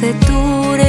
turbe tu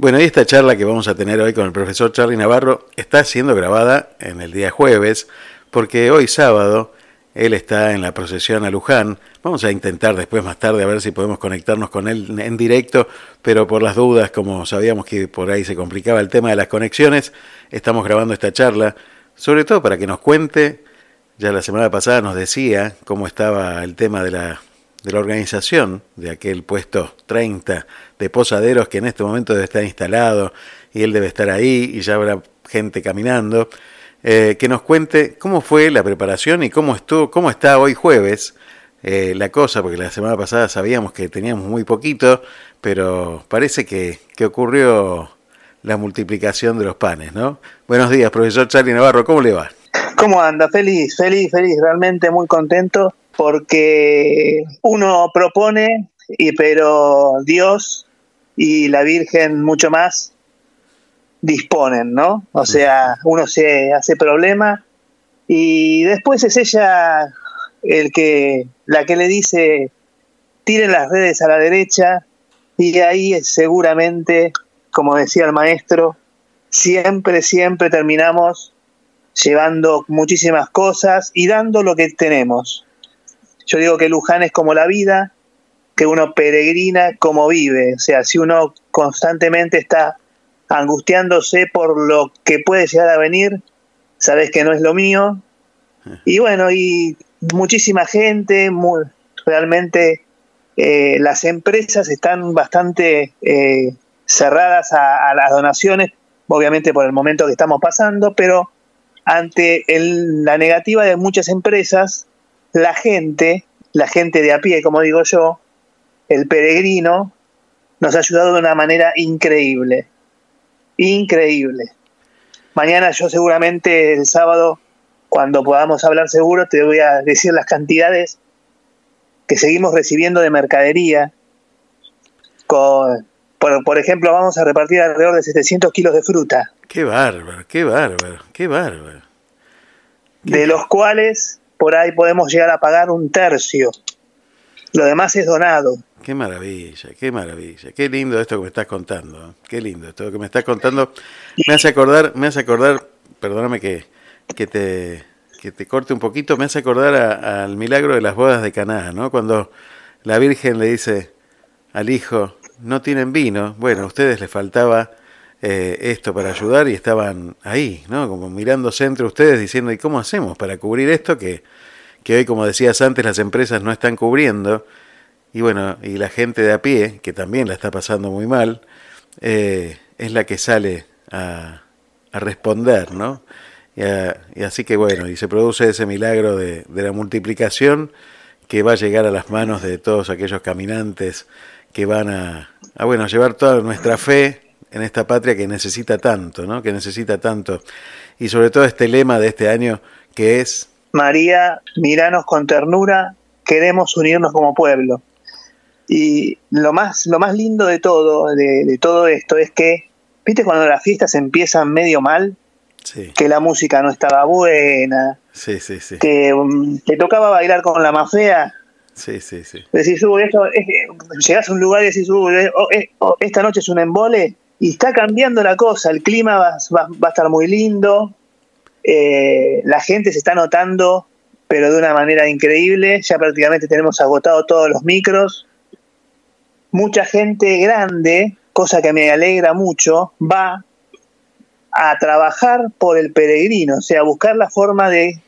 Bueno, y esta charla que vamos a tener hoy con el profesor Charlie Navarro está siendo grabada en el día jueves, porque hoy sábado él está en la procesión a Luján. Vamos a intentar después más tarde a ver si podemos conectarnos con él en directo, pero por las dudas, como sabíamos que por ahí se complicaba el tema de las conexiones, estamos grabando esta charla, sobre todo para que nos cuente, ya la semana pasada nos decía cómo estaba el tema de la, de la organización de aquel puesto 30 de posaderos que en este momento debe estar instalado y él debe estar ahí y ya habrá gente caminando. Eh, que nos cuente cómo fue la preparación y cómo estuvo, cómo está hoy jueves eh, la cosa, porque la semana pasada sabíamos que teníamos muy poquito, pero parece que, que ocurrió la multiplicación de los panes, ¿no? Buenos días, profesor Charlie Navarro, ¿cómo le va? ¿Cómo anda? Feliz, feliz, feliz, realmente muy contento porque uno propone, y, pero Dios y la Virgen mucho más disponen, ¿no? O sea, uno se hace problema y después es ella el que la que le dice tiren las redes a la derecha y ahí seguramente, como decía el maestro, siempre, siempre terminamos llevando muchísimas cosas y dando lo que tenemos. Yo digo que Luján es como la vida, que uno peregrina como vive. O sea, si uno constantemente está angustiándose por lo que puede llegar a venir, sabes que no es lo mío. Y bueno, y muchísima gente, realmente eh, las empresas están bastante eh, cerradas a, las donaciones, obviamente por el momento que estamos pasando, pero ante la negativa de muchas empresas, la gente, la gente de a pie, como digo yo, el peregrino, nos ha ayudado de una manera increíble, increíble. Mañana yo seguramente el sábado, cuando podamos hablar seguro, te voy a decir las cantidades que seguimos recibiendo de mercadería. Con, por, ejemplo, vamos a repartir alrededor de 700 kilos de fruta. Qué bárbaro, qué bárbaro, qué bárbaro. de los cuales por ahí podemos llegar a pagar un tercio. Lo demás es donado. Qué maravilla, qué maravilla. Qué lindo esto que me estás contando. Qué lindo esto que me estás contando. Me hace acordar, me hace acordar, perdóname que, que te que te corte un poquito, me hace acordar al milagro de las bodas de Caná, ¿no? Cuando la Virgen le dice al hijo, no tienen vino, bueno, a ustedes les faltaba eh, esto para ayudar y estaban ahí, ¿no? Como mirándose entre ustedes diciendo, ¿y cómo hacemos para cubrir esto que, que hoy, como decías antes, las empresas no están cubriendo? Y bueno, y la gente de a pie, que también la está pasando muy mal, eh, es la que sale a, a responder, ¿no? Y, así que bueno, y se produce ese milagro de, la multiplicación que va a llegar a las manos de todos aquellos caminantes que van a, bueno, llevar toda nuestra fe en esta patria que necesita tanto, ¿no? Que necesita tanto. Y sobre todo este lema de este año que es... María, miranos con ternura, queremos unirnos como pueblo. Y lo más, lo más lindo de todo, de, de todo esto, es que, viste, cuando las fiestas empiezan medio mal, que la música no estaba buena, que um, te tocaba bailar con la más fea. Sí, sí, sí. Decís, esto, llegás a un lugar y decís, eh, oh, esta noche es un embole y está cambiando la cosa, el clima va, a estar muy lindo, eh, la gente se está notando, pero de una manera increíble, ya prácticamente tenemos agotado todos los micros, mucha gente grande, cosa que me alegra mucho, va a trabajar por el peregrino, o sea, buscar la forma de,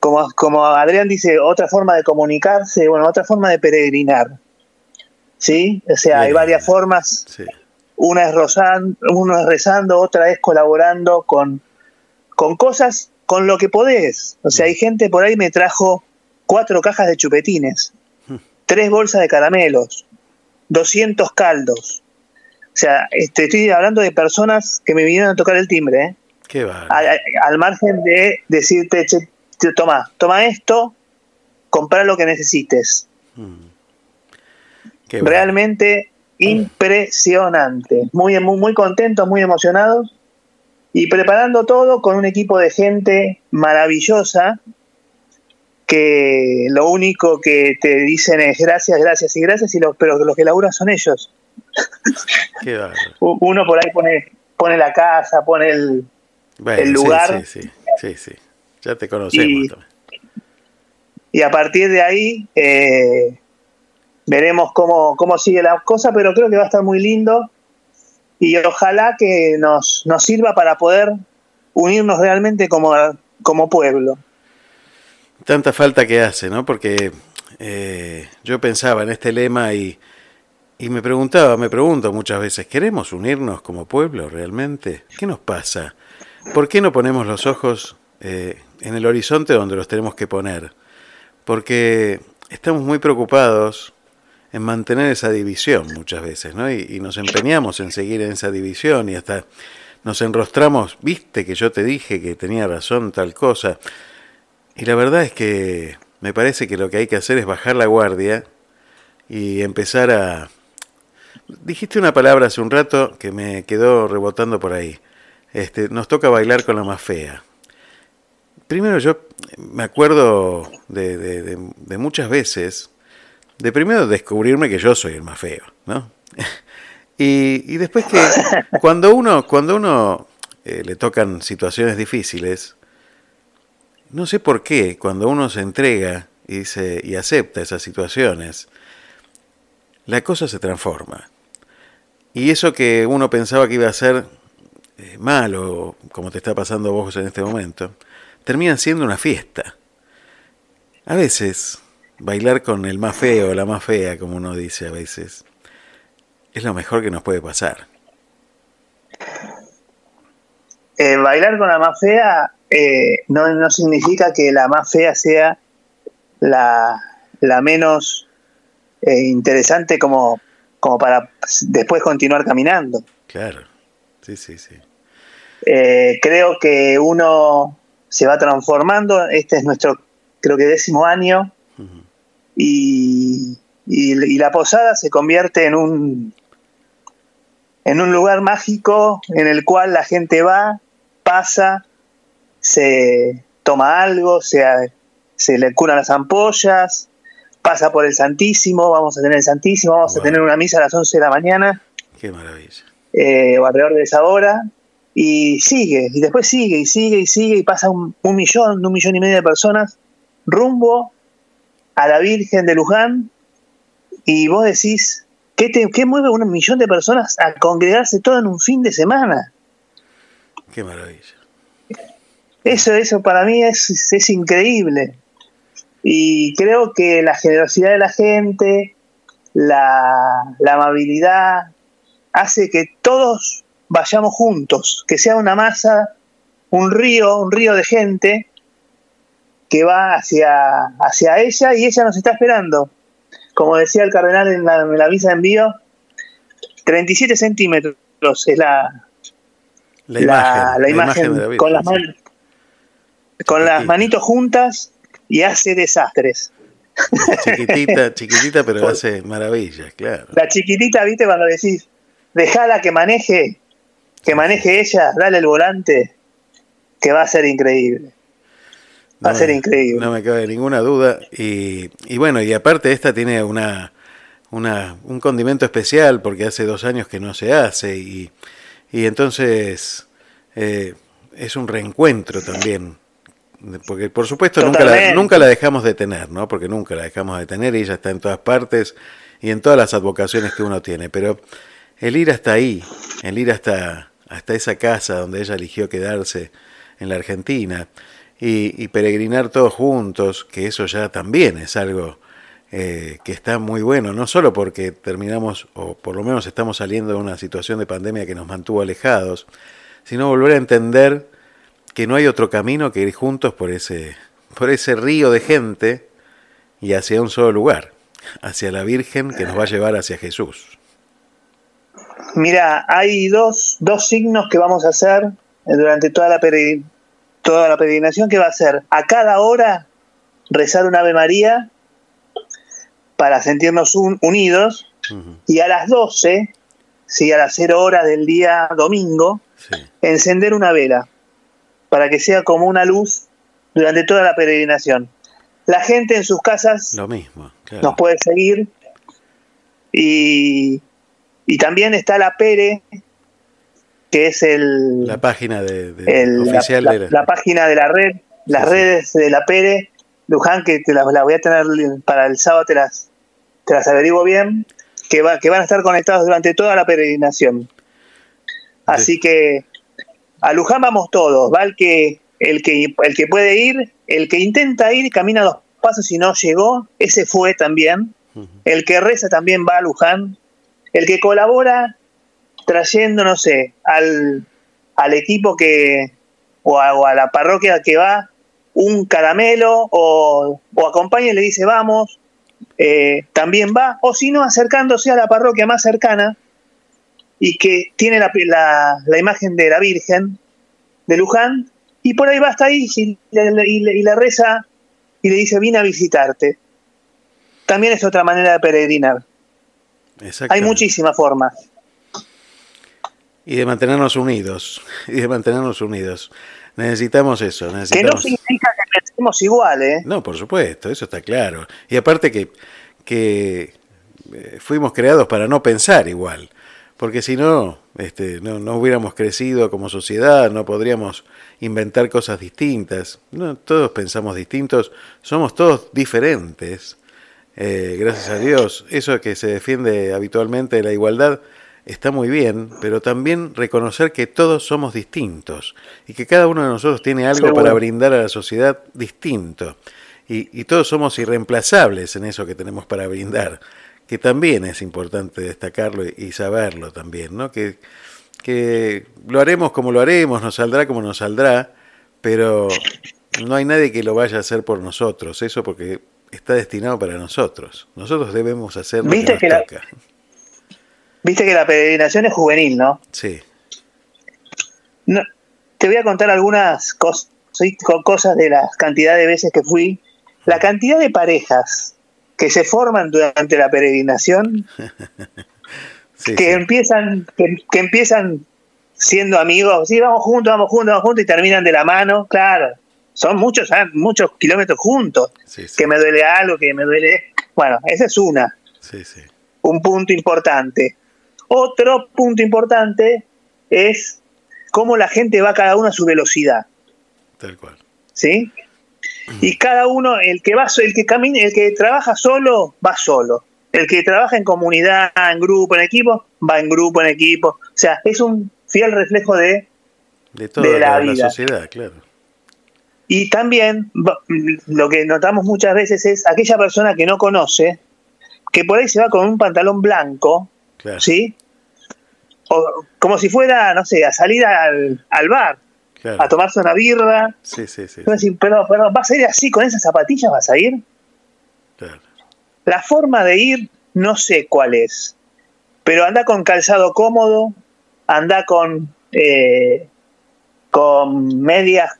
como, como Adrián dice, otra forma de comunicarse, bueno, otra forma de peregrinar. ¿Sí? O sea, hay varias formas. Una es, rozando, uno es rezando, otra es colaborando con, con cosas, con lo que podés. O sea, hay gente por ahí me trajo cuatro cajas de chupetines, hmm. tres bolsas de caramelos, 200 caldos, o sea, este, estoy hablando de personas que me vinieron a tocar el timbre, ¿eh? Qué al, al, margen de decirte, toma, toma esto, compra lo que necesites. Mm. Realmente impresionante. Muy, muy, muy contentos, muy emocionados y preparando todo con un equipo de gente maravillosa que lo único que te dicen es gracias, gracias y gracias, y pero los que laburan son ellos. Uno por ahí pone, pone la casa, pone el, el lugar. Sí, sí, sí, ya te conocemos. Y, a partir de ahí eh, veremos cómo, cómo sigue la cosa, pero creo que va a estar muy lindo y ojalá que nos, nos sirva para poder unirnos realmente como, como pueblo. Tanta falta que hace, ¿no? Porque eh, yo pensaba en este lema y y me preguntaba, me pregunto muchas veces, ¿queremos unirnos como pueblo realmente? ¿Qué nos pasa? ¿Por qué no ponemos los ojos eh, en el horizonte donde los tenemos que poner? Porque estamos muy preocupados en mantener esa división muchas veces, ¿no? Y, y, nos empeñamos en seguir en esa división y hasta nos enrostramos, viste que yo te dije que tenía razón tal cosa. Y la verdad es que me parece que lo que hay que hacer es bajar la guardia y empezar a... Dijiste una palabra hace un rato que me quedó rebotando por ahí. Este, nos toca bailar con la más fea. Primero yo me acuerdo de, de muchas veces, de primero descubrirme que yo soy el más feo, ¿no? Y, después que cuando uno, cuando uno eh, le tocan situaciones difíciles, no sé por qué, cuando uno se entrega y, se, y acepta esas situaciones, la cosa se transforma. Y eso que uno pensaba que iba a ser eh, malo, como te está pasando a vos en este momento, termina siendo una fiesta. A veces, bailar con el más feo, la más fea, como uno dice a veces, es lo mejor que nos puede pasar. Eh, bailar con la más fea eh, no, significa que la más fea sea la, menos eh, interesante como, como para después continuar caminando. Claro, sí, sí, sí. creo que uno se va transformando, este es nuestro, creo que décimo año, y, y la posada se convierte en un, en un lugar mágico en el cual la gente va, pasa, se toma algo, se, se le curan las ampollas, pasa por el Santísimo, vamos a tener el Santísimo, vamos a tener una misa a las 11 de la mañana. Qué maravilla. Eh, o alrededor de esa hora. Y sigue, y después sigue, y sigue, y sigue, y pasa un, un millón, un millón y medio de personas rumbo a la Virgen de Luján. Y vos decís, ¿Qué, mueve un millón de personas a congregarse todo en un fin de semana? Qué maravilla. Eso, eso para mí es, es increíble. Y creo que la generosidad de la gente, la, amabilidad, hace que todos vayamos juntos, que sea una masa, un río, un río de gente que va hacia, hacia ella y ella nos está esperando. Como decía el cardenal en la, en la visa de envío, 37 centímetros es la, la imagen, con, las, con las manitos juntas y hace desastres. Chiquitita, chiquitita, pero hace maravillas, claro. La chiquitita, viste, cuando decís, dejala que maneje, que maneje ella, dale el volante, que va a ser increíble. Va a ser increíble. No me cabe ninguna duda. Y, y bueno, y aparte esta tiene una, una, un condimento especial porque hace dos años que no se hace y, y entonces eh, es un reencuentro también. Porque por supuesto nunca la, nunca la dejamos de tener, ¿no? Porque nunca la dejamos de tener y ella está en todas partes y en todas las advocaciones que uno tiene. Pero el ir hasta ahí, el ir hasta, hasta esa casa donde ella eligió quedarse en la Argentina, y, peregrinar todos juntos, que eso ya también es algo eh, que está muy bueno, no solo porque terminamos, o por lo menos estamos saliendo de una situación de pandemia que nos mantuvo alejados, sino volver a entender que no hay otro camino que ir juntos por ese, por ese río de gente y hacia un solo lugar, hacia la Virgen que nos va a llevar hacia Jesús. Mira, hay dos, dos signos que vamos a hacer durante toda la peregrinación toda la peregrinación que va a ser a cada hora rezar un Ave María para sentirnos unidos y a las 12, ¿sí? a las 0 horas del día domingo, encender una vela para que sea como una luz durante toda la peregrinación. La gente en sus casas Lo mismo, nos puede seguir y, y también está la Pere, que es el la página de, oficial la, de la, página de la red, las redes de la Pere, Luján, que te las, voy a tener para el sábado, te las, te las averiguo bien, que, va, que van a estar conectados durante toda la peregrinación. Así que a Luján vamos todos, va el que, el que, el que puede ir, el que intenta ir, camina dos pasos y no llegó, ese fue también. El que reza también va a Luján. El que colabora trayendo, no sé, al, al equipo que, o a, la parroquia que va, un caramelo, o, o acompaña y le dice vamos, eh, también va, o si no, acercándose a la parroquia más cercana, y que tiene la, la, imagen de la Virgen de Luján, y por ahí va hasta ahí y le, y le reza y le dice, vine a visitarte. También es otra manera de peregrinar. Hay muchísimas formas. Y de mantenernos unidos, y de mantenernos unidos. Necesitamos eso. Necesitamos... Que no significa que pensemos igual, ¿eh? No, por supuesto, eso está claro. Y aparte que, que eh, fuimos creados para no pensar igual, porque si no, este, no, no hubiéramos crecido como sociedad, no podríamos inventar cosas distintas. No, todos pensamos distintos, somos todos diferentes. Eh, gracias a Dios, eso que se defiende habitualmente, la igualdad, está muy bien, pero también reconocer que todos somos distintos y que cada uno de nosotros tiene algo para brindar a la sociedad distinto. Y, todos somos irreemplazables en eso que tenemos para brindar, que también es importante destacarlo y, saberlo también, ¿no? Que, que lo haremos como lo haremos, nos saldrá como nos saldrá, pero no hay nadie que lo vaya a hacer por nosotros, eso porque está destinado para nosotros. Nosotros debemos hacer lo que, nos toca. Viste que la peregrinación es juvenil, ¿no? Sí. No, te voy a contar algunas cosas, cosas de la cantidad de veces que fui. La cantidad de parejas que se forman durante la peregrinación, que, Empiezan, que, empiezan siendo amigos, sí, vamos juntos, vamos juntos, vamos juntos, y terminan de la mano, claro. Son muchos, ah, muchos kilómetros juntos. Que me duele algo, que me duele. Bueno, esa es una. Un punto importante. Otro punto importante es cómo la gente va cada uno a su velocidad. Tal cual. ¿Sí? Y cada uno, el que va, el que camina, el que trabaja solo, va solo. El que trabaja en comunidad, en grupo, en equipo, va en grupo, en equipo. O sea, es un fiel reflejo de, de toda la, la sociedad, claro. Y también lo que notamos muchas veces es aquella persona que no conoce, que por ahí se va con un pantalón blanco, ¿sí? O como si fuera, no sé, a salir al, bar, a tomarse una birra. Sí, sí, sí. pero, pero, ¿vas a ir así con esas zapatillas? ¿Vas a ir? Claro. La forma de ir, no sé cuál es, pero anda con calzado cómodo, anda con, eh, con medias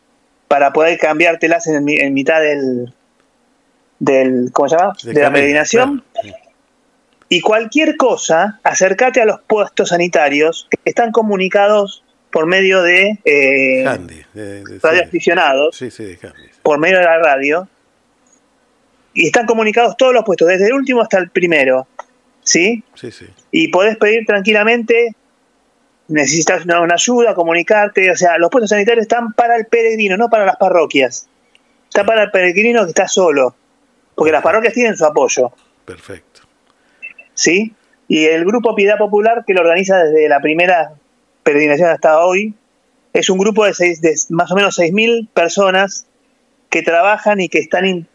para poder cambiártelas en, en mitad del, del ¿cómo se llama? De, la peregrinación. Y cualquier cosa, acércate a los puestos sanitarios que están comunicados por medio de, eh, radioaficionados, por medio de la radio, y están comunicados todos los puestos, desde el último hasta el primero, ¿sí? Sí, sí. Y podés pedir tranquilamente, necesitas una, una, ayuda, comunicarte, o sea, los puestos sanitarios están para el peregrino, no para las parroquias. Está para el peregrino que está solo, porque las parroquias tienen su apoyo. Perfecto. ¿sí? Y el grupo Piedad Popular, que lo organiza desde la primera peregrinación hasta hoy, es un grupo de, seis, de más o menos 6.000 personas que trabajan y que están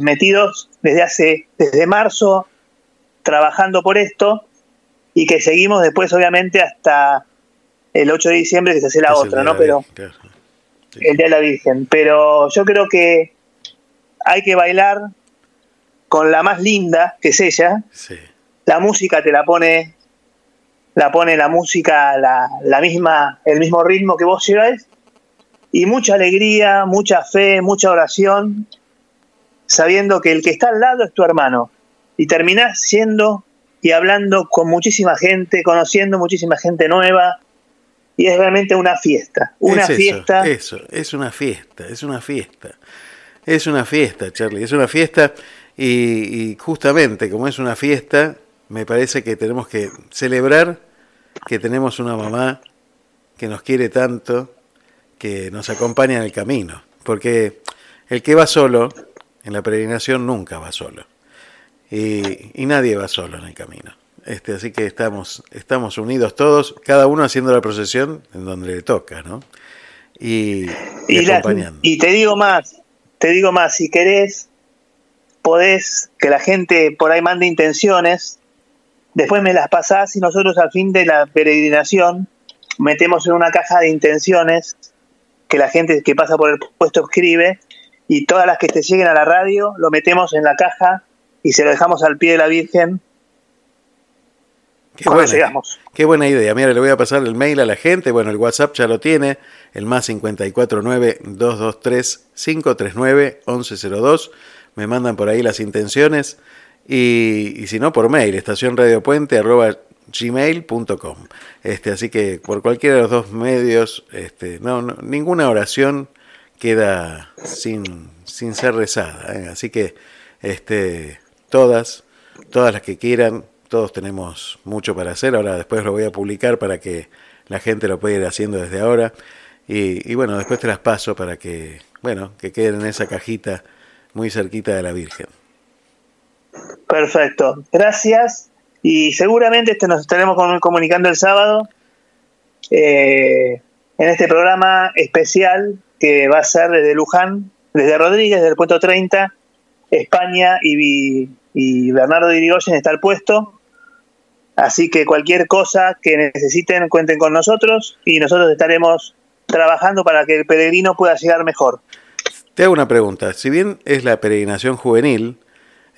metidos desde hace, desde marzo, trabajando por esto, y que seguimos después, obviamente, hasta el 8 de diciembre, que se hace la otra, ¿no? Pero el Día de la Virgen. Pero yo creo que hay que bailar con la más linda, que es ella. La música te la pone, la pone la música, la, la misma, el mismo ritmo que vos lleváis. Y mucha alegría, mucha fe, mucha oración, sabiendo que el que está al lado es tu hermano. Y terminás siendo y hablando con muchísima gente, conociendo muchísima gente nueva. Y es realmente una fiesta. Una fiesta. Eso, es una fiesta, es una fiesta. Es una fiesta, Charlie, es una fiesta y, justamente, como es una fiesta, me parece que tenemos que celebrar que tenemos una mamá que nos quiere tanto, que nos acompaña en el camino. Porque el que va solo, en la peregrinación nunca va solo. Y, nadie va solo en el camino. Este, así que estamos, estamos unidos todos, cada uno haciendo la procesión en donde le toca, ¿no? Y, acompañando. y te digo más, te digo más, si querés, podés que la gente por ahí mande intenciones, después me las pasás y nosotros al fin de la peregrinación metemos en una caja de intenciones que la gente que pasa por el puesto escribe y todas las que te lleguen a la radio lo metemos en la caja y se lo dejamos al pie de la Virgen Qué buena, qué buena idea. Mira, le voy a pasar el mail a la gente. Bueno, el WhatsApp ya lo tiene. El más 549-223-539-1102. Me mandan por ahí las intenciones. Y, si no, por mail, estacionradiopuente.gmail.com. Este, así que por cualquiera de los dos medios, este, no, ninguna oración queda sin, sin ser rezada. ¿eh? Así que este, todas, todas las que quieran, todos tenemos mucho para hacer. Ahora después lo voy a publicar para que la gente lo pueda ir haciendo desde ahora. Y, bueno, después te las paso para que, bueno, que queden en esa cajita muy cerquita de la Virgen. Perfecto, gracias. Y seguramente este nos estaremos comunicando el sábado eh, en este programa especial que va a ser desde Luján, desde Rodríguez, desde el puesto 30, España y, y Bernardo Irigoyen está al puesto. Así que cualquier cosa que necesiten, cuenten con nosotros y nosotros estaremos trabajando para que el peregrino pueda llegar mejor. Te hago una pregunta. Si bien es la peregrinación juvenil,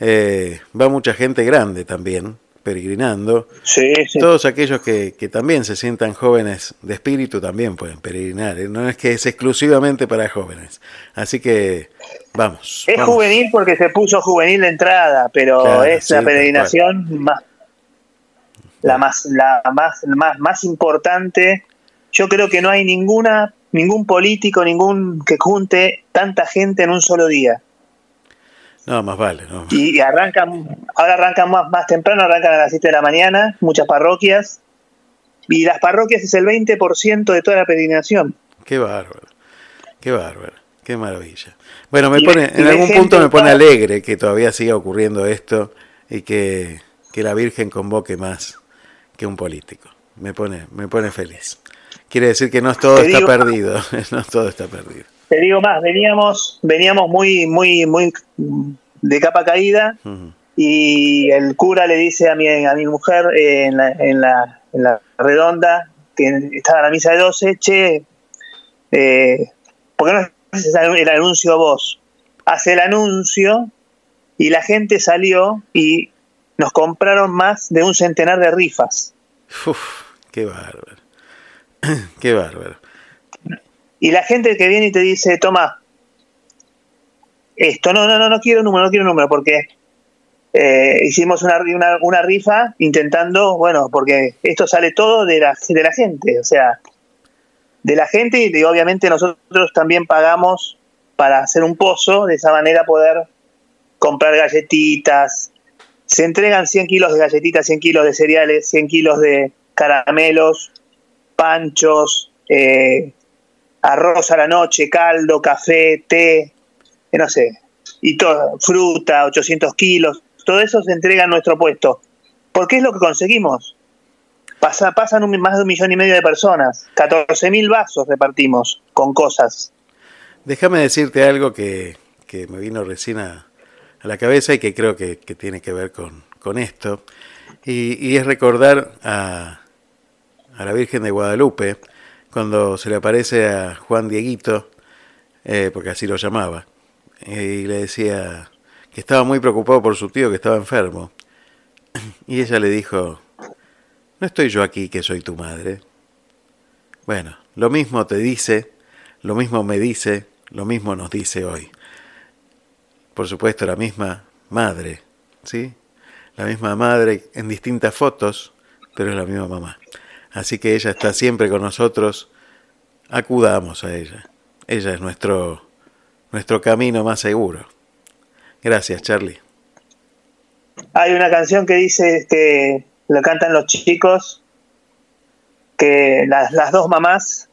eh, va mucha gente grande también peregrinando. Sí, Todos aquellos que, también se sientan jóvenes de espíritu también pueden peregrinar. ¿eh? No es que es exclusivamente para jóvenes. Así que vamos. Es juvenil porque se puso juvenil de entrada, pero es la peregrinación más la más, la más, más, más importante. Yo creo que no hay ninguna, ningún político, ningún que junte tanta gente en un solo día. No, más vale. No. Y, arrancan, ahora arrancan más, más temprano, arrancan a las 7 de la mañana, muchas parroquias. Y las parroquias es el 20% de toda la peregrinación. Qué bárbaro, qué bárbaro, qué maravilla. Bueno, me pone, en algún punto me pone alegre que todavía siga ocurriendo esto y que, que la Virgen convoque más que un político. Me pone, me pone feliz. Quiere decir que no todo está perdido, no todo está perdido. Te digo más, veníamos, veníamos muy, muy, muy de capa caída y el cura le dice a mi, a mi mujer eh, en, la, en, la, en, la, redonda, que estaba la misa de 12, che, eh, ¿por qué no haces el anuncio vos? Hace el anuncio y la gente salió y nos compraron más de un centenar de rifas. Uf, qué bárbaro. qué bárbaro. Y la gente que viene y te dice, toma, esto, no, no, no, no quiero número, no quiero número, porque eh, hicimos una, una, rifa intentando, bueno, porque esto sale todo de la, de la gente, o sea, de la gente y obviamente nosotros también pagamos para hacer un pozo, de esa manera poder comprar galletitas, se entregan 100 kilos de galletitas, 100 kilos de cereales, 100 kilos de caramelos, panchos, eh, arroz a la noche, caldo, café, té, eh, no sé, y todo, fruta, 800 kilos, todo eso se entrega en nuestro puesto. Porque es lo que conseguimos. Pasa, pasan más de un millón y medio de personas, 14 mil vasos repartimos con cosas. Déjame decirte algo que, que me vino recién a, a la cabeza y que creo que, tiene que ver con, con esto. Y, es recordar a, a, la Virgen de Guadalupe cuando se le aparece a Juan Dieguito, eh, porque así lo llamaba, y le decía que estaba muy preocupado por su tío que estaba enfermo. Y ella le dijo, no estoy yo aquí que soy tu madre. Bueno, lo mismo te dice, lo mismo me dice, lo mismo nos dice hoy por supuesto, la misma madre, ¿sí? La misma madre en distintas fotos, pero es la misma mamá. Así que ella está siempre con nosotros, acudamos a ella. Ella es nuestro, nuestro camino más seguro. Gracias, Charlie. Hay una canción que dice que lo cantan los chicos, que las, las dos mamás,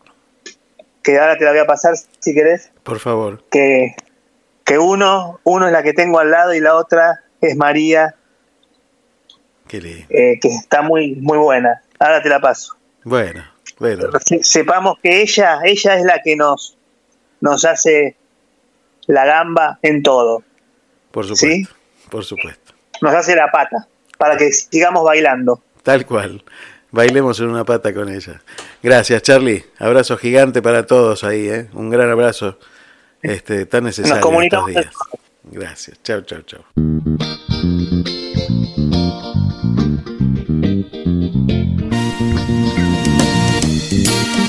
que ahora te la voy a pasar si querés. Por favor. Que que uno, uno es la que tengo al lado y la otra es María, eh, que está muy, muy buena. Ahora te la paso. Bueno, bueno. Sepamos que ella, ella es la que nos, nos hace la gamba en todo. Por supuesto. Por supuesto. Nos hace la pata para que sigamos bailando. Tal cual. Bailemos en una pata con ella. Gracias, Charlie. Abrazo gigante para todos ahí, ¿eh? Un gran abrazo este, tan necesario estos días. Gracias. Chao, chao, chao. Me quieren